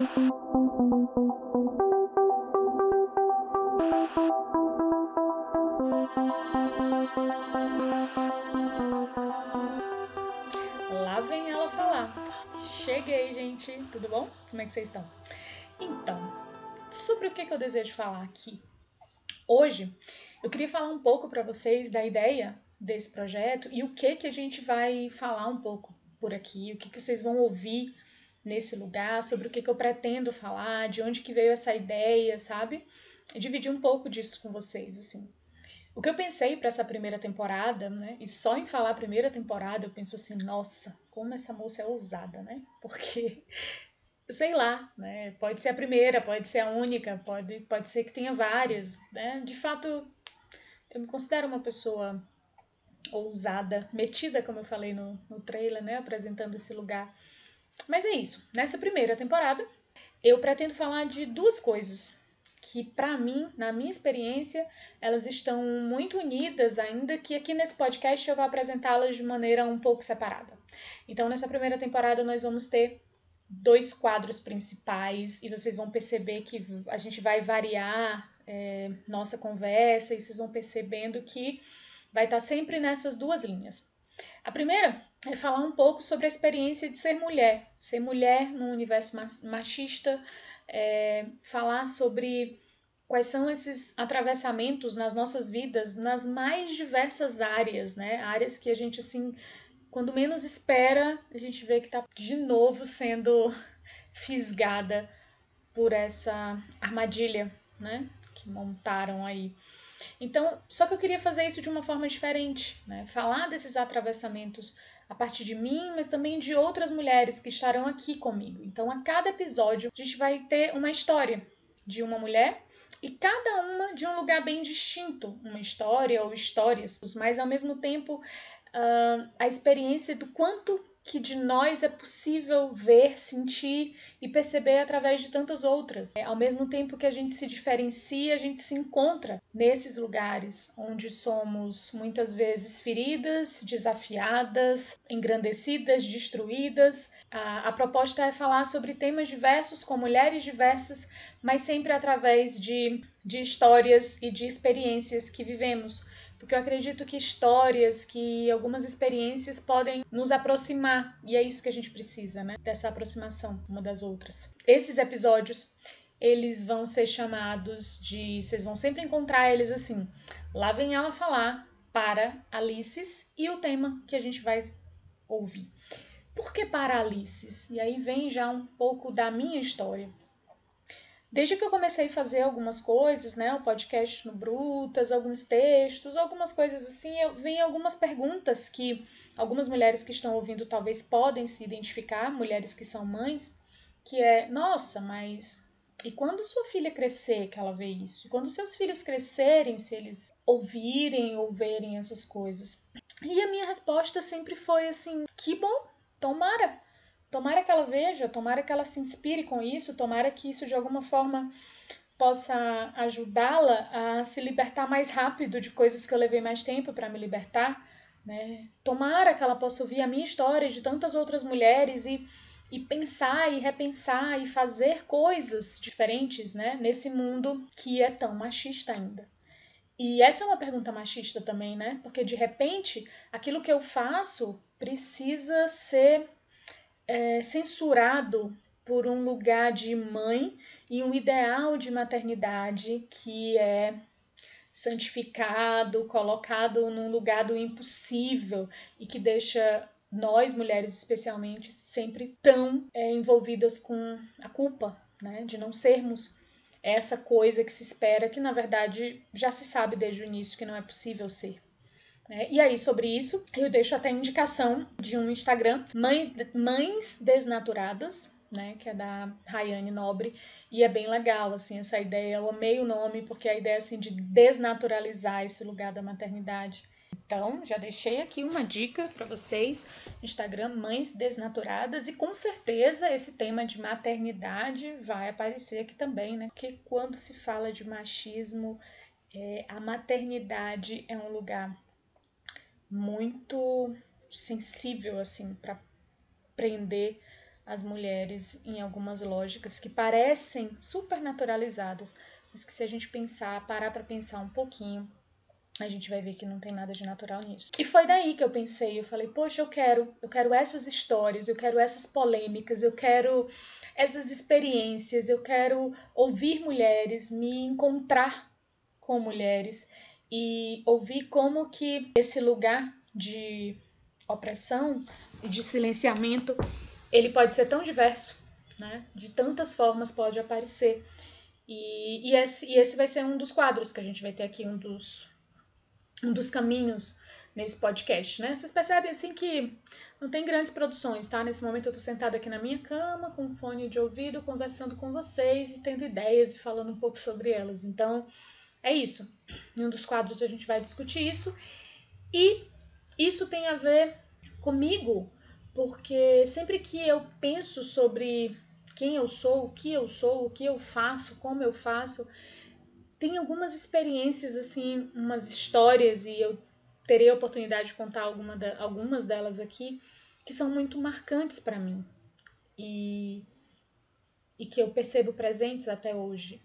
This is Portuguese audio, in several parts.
Lá vem ela falar. Cheguei, gente. Tudo bom? Como é que vocês estão? Então, sobre o que, eu desejo falar aqui? Hoje, eu queria falar um pouco para vocês da ideia desse projeto e o que que a gente vai falar um pouco por aqui, o que, que vocês vão ouvir nesse lugar, sobre o que, que eu pretendo falar, de onde que veio essa ideia, sabe? E dividir um pouco disso com vocês, assim. O que eu pensei para essa primeira temporada, né? E só em falar primeira temporada, eu penso assim, nossa, como essa moça é ousada, né? Porque sei lá, né? Pode ser a primeira, pode ser a única, pode, pode ser que tenha várias, né? De fato, eu me considero uma pessoa ousada, metida, como eu falei no, no trailer, né? Apresentando esse lugar. Mas é isso. Nessa primeira temporada, eu pretendo falar de duas coisas que para mim, na minha experiência, elas estão muito unidas, ainda que aqui nesse podcast eu vou apresentá-las de maneira um pouco separada. Então, nessa primeira temporada nós vamos ter dois quadros principais e vocês vão perceber que a gente vai variar é, nossa conversa e vocês vão percebendo que vai estar sempre nessas duas linhas. A primeira é falar um pouco sobre a experiência de ser mulher, ser mulher num universo machista, é, falar sobre quais são esses atravessamentos nas nossas vidas, nas mais diversas áreas, né? Áreas que a gente, assim, quando menos espera, a gente vê que tá de novo sendo fisgada por essa armadilha, né? Que montaram aí. Então, só que eu queria fazer isso de uma forma diferente, né? Falar desses atravessamentos a partir de mim, mas também de outras mulheres que estarão aqui comigo. Então, a cada episódio, a gente vai ter uma história de uma mulher e cada uma de um lugar bem distinto, uma história ou histórias, mas ao mesmo tempo uh, a experiência do quanto que de nós é possível ver, sentir e perceber através de tantas outras. É, ao mesmo tempo que a gente se diferencia, a gente se encontra nesses lugares onde somos muitas vezes feridas, desafiadas, engrandecidas, destruídas. A, a proposta é falar sobre temas diversos, com mulheres diversas, mas sempre através de, de histórias e de experiências que vivemos porque eu acredito que histórias, que algumas experiências podem nos aproximar, e é isso que a gente precisa, né? Dessa aproximação uma das outras. Esses episódios, eles vão ser chamados de, vocês vão sempre encontrar eles assim. Lá vem ela falar para Alices e o tema que a gente vai ouvir. Por que para Alices? E aí vem já um pouco da minha história. Desde que eu comecei a fazer algumas coisas, né, o podcast no Brutas, alguns textos, algumas coisas assim, eu vem algumas perguntas que algumas mulheres que estão ouvindo talvez podem se identificar, mulheres que são mães, que é, nossa, mas e quando sua filha crescer, que ela vê isso? E quando seus filhos crescerem, se eles ouvirem ou verem essas coisas? E a minha resposta sempre foi assim: que bom, tomara. Tomara que ela veja, tomara que ela se inspire com isso, tomara que isso de alguma forma possa ajudá-la a se libertar mais rápido de coisas que eu levei mais tempo para me libertar, né? Tomara que ela possa ouvir a minha história de tantas outras mulheres e, e pensar e repensar e fazer coisas diferentes, né, nesse mundo que é tão machista ainda. E essa é uma pergunta machista também, né? Porque de repente, aquilo que eu faço precisa ser é, censurado por um lugar de mãe e um ideal de maternidade que é santificado, colocado num lugar do impossível e que deixa nós mulheres especialmente sempre tão é, envolvidas com a culpa, né, de não sermos essa coisa que se espera que na verdade já se sabe desde o início que não é possível ser. É, e aí, sobre isso, eu deixo até indicação de um Instagram, Mães, Mães Desnaturadas, né, que é da Rayane Nobre, e é bem legal, assim, essa ideia, eu amei o nome, porque a ideia, assim, de desnaturalizar esse lugar da maternidade. Então, já deixei aqui uma dica para vocês, Instagram Mães Desnaturadas, e com certeza esse tema de maternidade vai aparecer aqui também, né, porque quando se fala de machismo, é, a maternidade é um lugar muito sensível assim para prender as mulheres em algumas lógicas que parecem super naturalizadas, mas que se a gente pensar, parar para pensar um pouquinho, a gente vai ver que não tem nada de natural nisso. E foi daí que eu pensei, eu falei, poxa, eu quero, eu quero essas histórias, eu quero essas polêmicas, eu quero essas experiências, eu quero ouvir mulheres, me encontrar com mulheres e ouvir como que esse lugar de opressão e de silenciamento, ele pode ser tão diverso, né? De tantas formas pode aparecer. E, e, esse, e esse vai ser um dos quadros que a gente vai ter aqui, um dos, um dos caminhos nesse podcast, né? Vocês percebem assim que não tem grandes produções, tá? Nesse momento eu tô sentada aqui na minha cama, com um fone de ouvido, conversando com vocês e tendo ideias e falando um pouco sobre elas. Então, é isso. Em um dos quadros a gente vai discutir isso. E isso tem a ver comigo, porque sempre que eu penso sobre quem eu sou, o que eu sou, o que eu faço, como eu faço, tem algumas experiências, assim, umas histórias, e eu terei a oportunidade de contar alguma de, algumas delas aqui, que são muito marcantes para mim e, e que eu percebo presentes até hoje.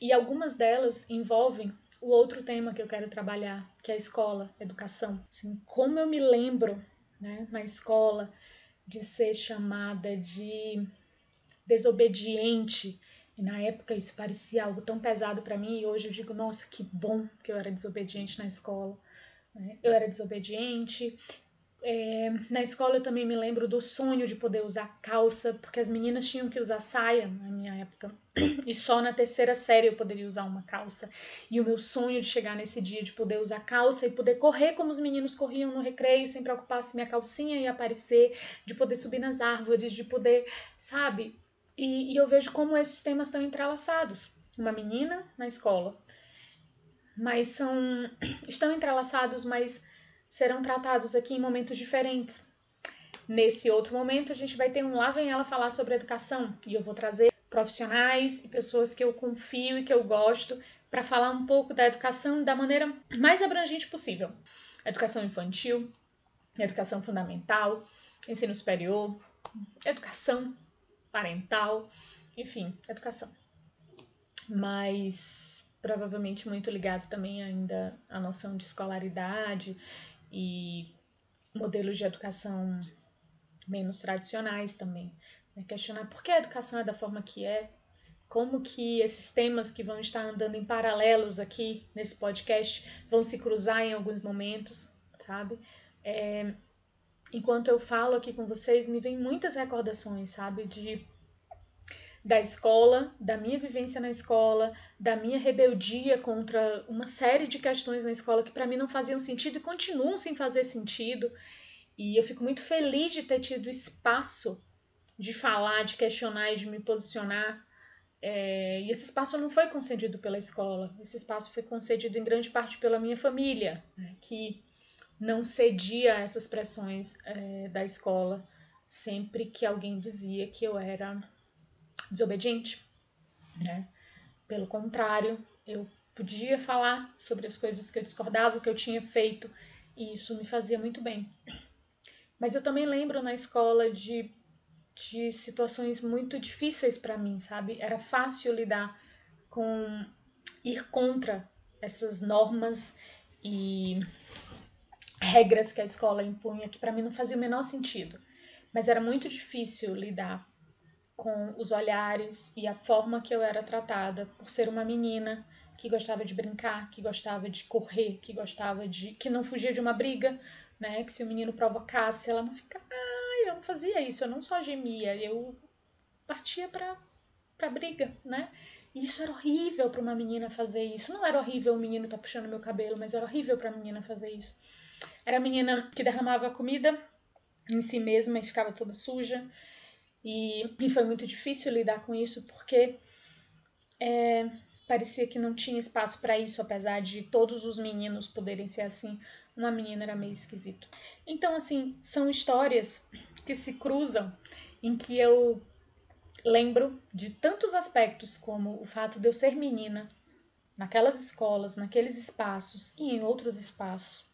E algumas delas envolvem o outro tema que eu quero trabalhar, que é a escola, educação. Assim, como eu me lembro né, na escola de ser chamada de desobediente. E na época isso parecia algo tão pesado para mim, e hoje eu digo, nossa, que bom que eu era desobediente na escola. Né? Eu era desobediente, é, na escola eu também me lembro do sonho de poder usar calça, porque as meninas tinham que usar saia na minha época. E só na terceira série eu poderia usar uma calça. E o meu sonho de chegar nesse dia de poder usar calça e poder correr como os meninos corriam no recreio, sem preocupar se minha calcinha ia aparecer, de poder subir nas árvores, de poder, sabe? E, e eu vejo como esses temas estão entrelaçados. Uma menina na escola. Mas são. estão entrelaçados, mas serão tratados aqui em momentos diferentes. Nesse outro momento, a gente vai ter um Lá Vem Ela falar sobre educação e eu vou trazer profissionais e pessoas que eu confio e que eu gosto para falar um pouco da educação da maneira mais abrangente possível. Educação infantil, educação fundamental, ensino superior, educação parental, enfim, educação. Mas provavelmente muito ligado também ainda à noção de escolaridade e modelos de educação menos tradicionais também. Né? Questionar por que a educação é da forma que é, como que esses temas que vão estar andando em paralelos aqui nesse podcast vão se cruzar em alguns momentos, sabe? É, enquanto eu falo aqui com vocês, me vem muitas recordações, sabe? De da escola, da minha vivência na escola, da minha rebeldia contra uma série de questões na escola que para mim não faziam sentido e continuam sem fazer sentido. E eu fico muito feliz de ter tido espaço de falar, de questionar e de me posicionar. É, e esse espaço não foi concedido pela escola, esse espaço foi concedido em grande parte pela minha família, né, que não cedia a essas pressões é, da escola sempre que alguém dizia que eu era desobediente, né? Pelo contrário, eu podia falar sobre as coisas que eu discordava, que eu tinha feito, e isso me fazia muito bem. Mas eu também lembro na escola de, de situações muito difíceis para mim, sabe? Era fácil lidar com ir contra essas normas e regras que a escola impunha, que para mim não fazia o menor sentido. Mas era muito difícil lidar com os olhares e a forma que eu era tratada por ser uma menina que gostava de brincar, que gostava de correr, que gostava de que não fugia de uma briga, né? Que se o menino provocasse, ela não ficava, ah, eu não fazia isso, eu não só gemia, eu partia para para briga, né? Isso era horrível para uma menina fazer isso. Não era horrível o menino tá puxando meu cabelo, mas era horrível para a menina fazer isso. Era a menina que derramava comida em si mesma e ficava toda suja e, e foi muito difícil lidar com isso porque é, parecia que não tinha espaço para isso, apesar de todos os meninos poderem ser assim. Uma menina era meio esquisito. Então, assim, são histórias que se cruzam em que eu lembro de tantos aspectos, como o fato de eu ser menina naquelas escolas, naqueles espaços e em outros espaços,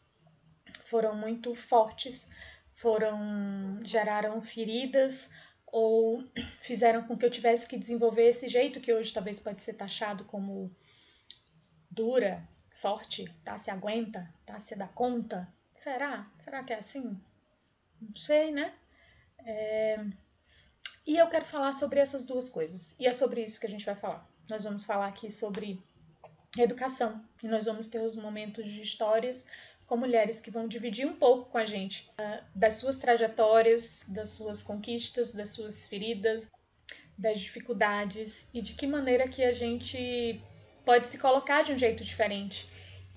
foram muito fortes, foram geraram feridas, ou fizeram com que eu tivesse que desenvolver esse jeito que hoje talvez pode ser taxado como dura, forte, tá? Se aguenta, tá? Se dá conta. Será? Será que é assim? Não sei, né? É... E eu quero falar sobre essas duas coisas. E é sobre isso que a gente vai falar. Nós vamos falar aqui sobre educação. E nós vamos ter os momentos de histórias com mulheres que vão dividir um pouco com a gente uh, das suas trajetórias, das suas conquistas, das suas feridas, das dificuldades e de que maneira que a gente pode se colocar de um jeito diferente.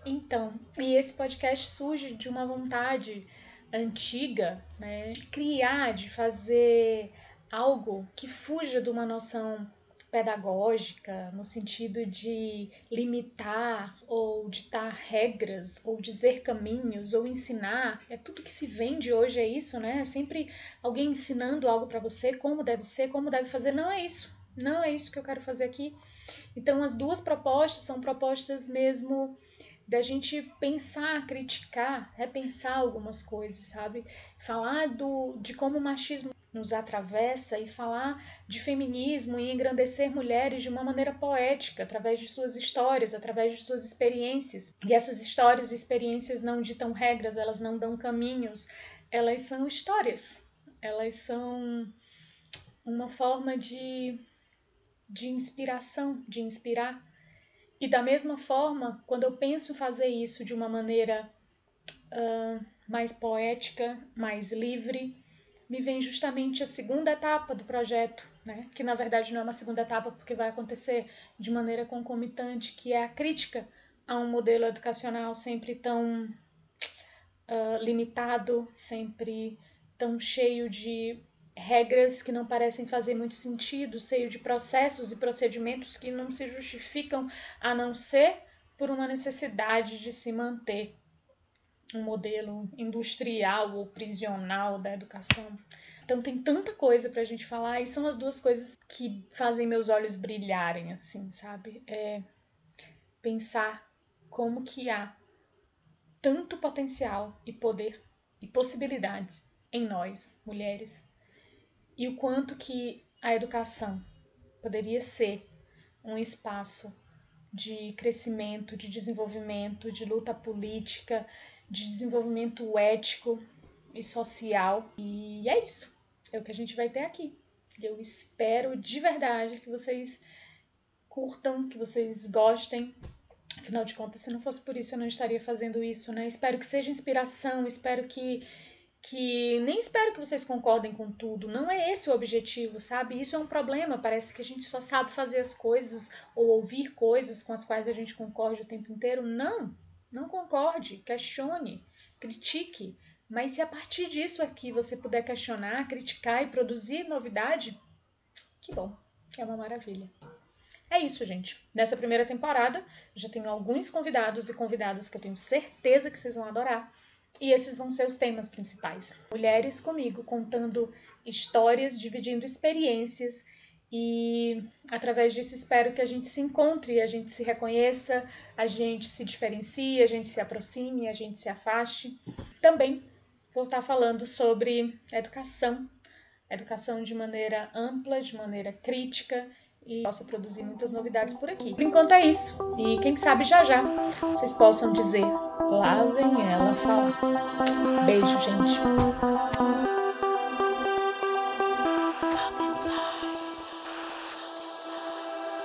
Então, e esse podcast surge de uma vontade antiga, né, de criar, de fazer algo que fuja de uma noção pedagógica, no sentido de limitar ou ditar regras, ou dizer caminhos, ou ensinar. É tudo que se vende hoje, é isso, né? É sempre alguém ensinando algo para você, como deve ser, como deve fazer. Não é isso. Não é isso que eu quero fazer aqui. Então, as duas propostas são propostas mesmo da gente pensar, criticar, repensar algumas coisas, sabe? Falar do, de como o machismo nos atravessa e falar de feminismo e engrandecer mulheres de uma maneira poética, através de suas histórias, através de suas experiências. E essas histórias e experiências não ditam regras, elas não dão caminhos, elas são histórias, elas são uma forma de, de inspiração, de inspirar. E da mesma forma, quando eu penso fazer isso de uma maneira uh, mais poética, mais livre, me vem justamente a segunda etapa do projeto, né? que na verdade não é uma segunda etapa porque vai acontecer de maneira concomitante, que é a crítica a um modelo educacional sempre tão uh, limitado, sempre tão cheio de regras que não parecem fazer muito sentido, cheio de processos e procedimentos que não se justificam a não ser por uma necessidade de se manter um modelo industrial ou prisional da educação. Então tem tanta coisa pra gente falar e são as duas coisas que fazem meus olhos brilharem, assim, sabe? É pensar como que há tanto potencial e poder e possibilidades em nós, mulheres, e o quanto que a educação poderia ser um espaço de crescimento, de desenvolvimento, de luta política, de desenvolvimento ético e social. E é isso. É o que a gente vai ter aqui. Eu espero de verdade que vocês curtam, que vocês gostem. Afinal de contas, se não fosse por isso, eu não estaria fazendo isso, né? Espero que seja inspiração, espero que que nem espero que vocês concordem com tudo, não é esse o objetivo, sabe? Isso é um problema, parece que a gente só sabe fazer as coisas ou ouvir coisas com as quais a gente concorda o tempo inteiro. Não, não concorde, questione, critique, mas se a partir disso aqui você puder questionar, criticar e produzir novidade, que bom, é uma maravilha. É isso, gente. Nessa primeira temporada, já tenho alguns convidados e convidadas que eu tenho certeza que vocês vão adorar. E esses vão ser os temas principais. Mulheres comigo contando histórias, dividindo experiências e através disso espero que a gente se encontre, a gente se reconheça, a gente se diferencie, a gente se aproxime, a gente se afaste. Também vou estar falando sobre educação, educação de maneira ampla, de maneira crítica e possa produzir muitas novidades por aqui. Por enquanto é isso. E quem sabe já já vocês possam dizer: lá vem ela falar. Beijo, gente.